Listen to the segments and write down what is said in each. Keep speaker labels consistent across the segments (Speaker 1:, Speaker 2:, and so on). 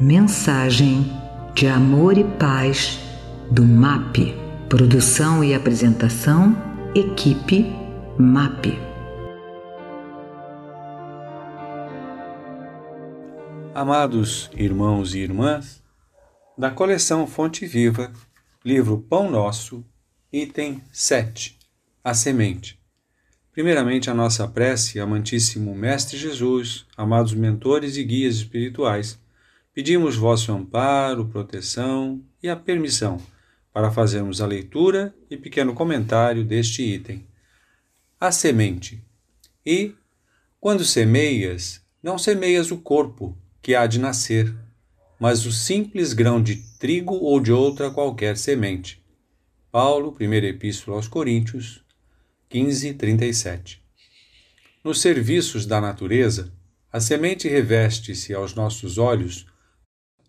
Speaker 1: Mensagem de amor e paz do MAP. Produção e apresentação, equipe MAP.
Speaker 2: Amados irmãos e irmãs, da coleção Fonte Viva, livro Pão Nosso, item 7, a semente. Primeiramente, a nossa prece, amantíssimo Mestre Jesus, amados mentores e guias espirituais Pedimos vosso amparo, proteção e a permissão para fazermos a leitura e pequeno comentário deste item. A semente. E, quando semeias, não semeias o corpo que há de nascer, mas o simples grão de trigo ou de outra qualquer semente. Paulo, 1 Epístola aos Coríntios, 15, 37. Nos serviços da natureza, a semente reveste-se aos nossos olhos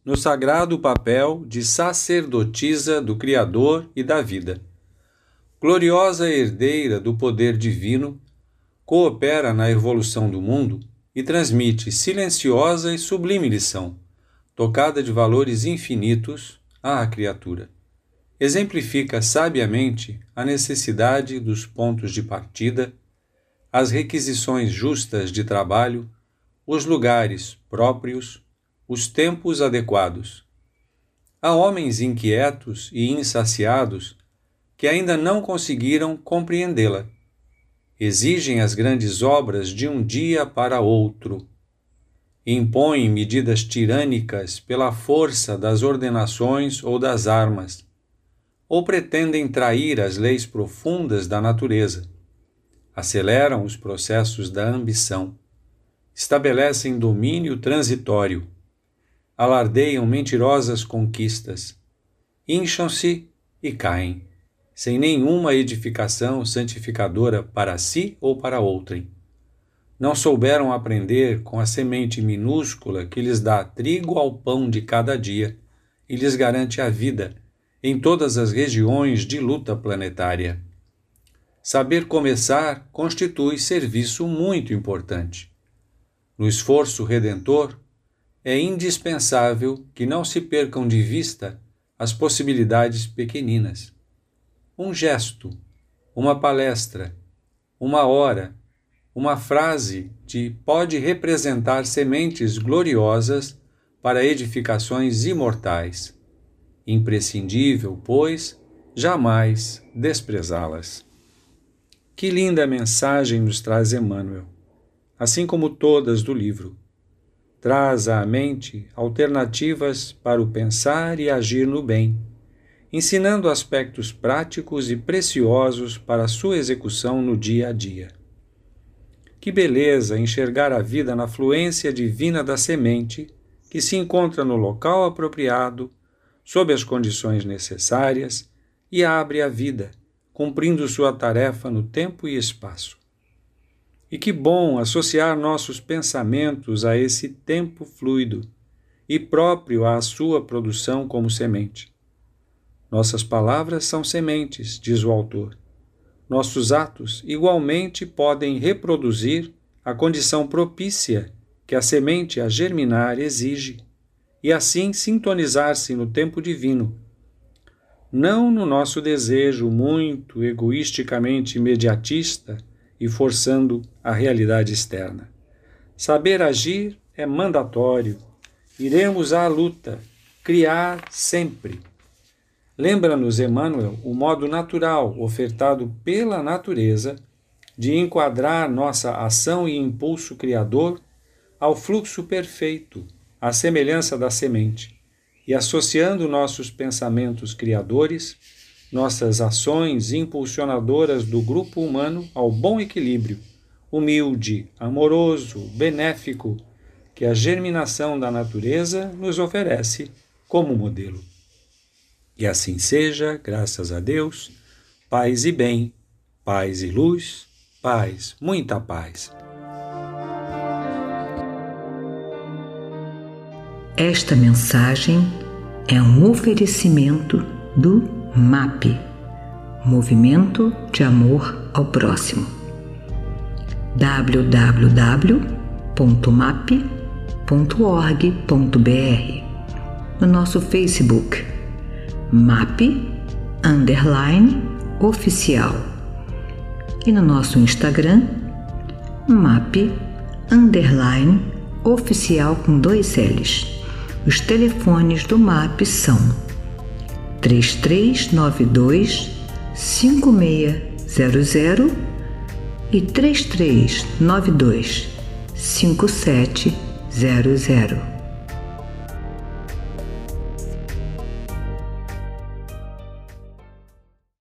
Speaker 2: no sagrado papel de sacerdotisa do Criador e da vida. Gloriosa herdeira do poder divino, coopera na evolução do mundo e transmite silenciosa e sublime lição, tocada de valores infinitos à criatura. Exemplifica sabiamente a necessidade dos pontos de partida, as requisições justas de trabalho, os lugares próprios, os tempos adequados. Há homens inquietos e insaciados que ainda não conseguiram compreendê-la. Exigem as grandes obras de um dia para outro. Impõem medidas tirânicas pela força das ordenações ou das armas, ou pretendem trair as leis profundas da natureza. Aceleram os processos da ambição. Estabelecem domínio transitório alardeiam mentirosas conquistas, incham-se e caem, sem nenhuma edificação santificadora para si ou para outrem. Não souberam aprender com a semente minúscula que lhes dá trigo ao pão de cada dia e lhes garante a vida em todas as regiões de luta planetária. Saber começar constitui serviço muito importante. No esforço redentor, é indispensável que não se percam de vista as possibilidades pequeninas. Um gesto, uma palestra, uma hora, uma frase de pode representar sementes gloriosas para edificações imortais. Imprescindível, pois, jamais desprezá-las. Que linda mensagem nos traz Emmanuel, assim como todas do livro traz à mente alternativas para o pensar e agir no bem, ensinando aspectos práticos e preciosos para sua execução no dia a dia. Que beleza enxergar a vida na fluência divina da semente que se encontra no local apropriado, sob as condições necessárias e abre a vida, cumprindo sua tarefa no tempo e espaço. E que bom associar nossos pensamentos a esse tempo fluido e próprio à sua produção como semente. Nossas palavras são sementes, diz o autor. Nossos atos igualmente podem reproduzir a condição propícia que a semente a germinar exige, e assim sintonizar-se no tempo divino. Não no nosso desejo muito egoisticamente imediatista e forçando a realidade externa. Saber agir é mandatório. Iremos à luta, criar sempre. Lembra-nos, Emmanuel, o modo natural ofertado pela natureza de enquadrar nossa ação e impulso criador ao fluxo perfeito, à semelhança da semente, e associando nossos pensamentos criadores nossas ações impulsionadoras do grupo humano ao bom equilíbrio, humilde, amoroso, benéfico, que a germinação da natureza nos oferece como modelo. E assim seja, graças a Deus, paz e bem, paz e luz, paz, muita paz.
Speaker 1: Esta mensagem é um oferecimento do MAP Movimento de Amor ao Próximo. www.map.org.br no nosso Facebook MAP underline oficial. E no nosso Instagram MAP underline oficial com dois L's. Os telefones do MAP são 3392 5600 e 3392 5700.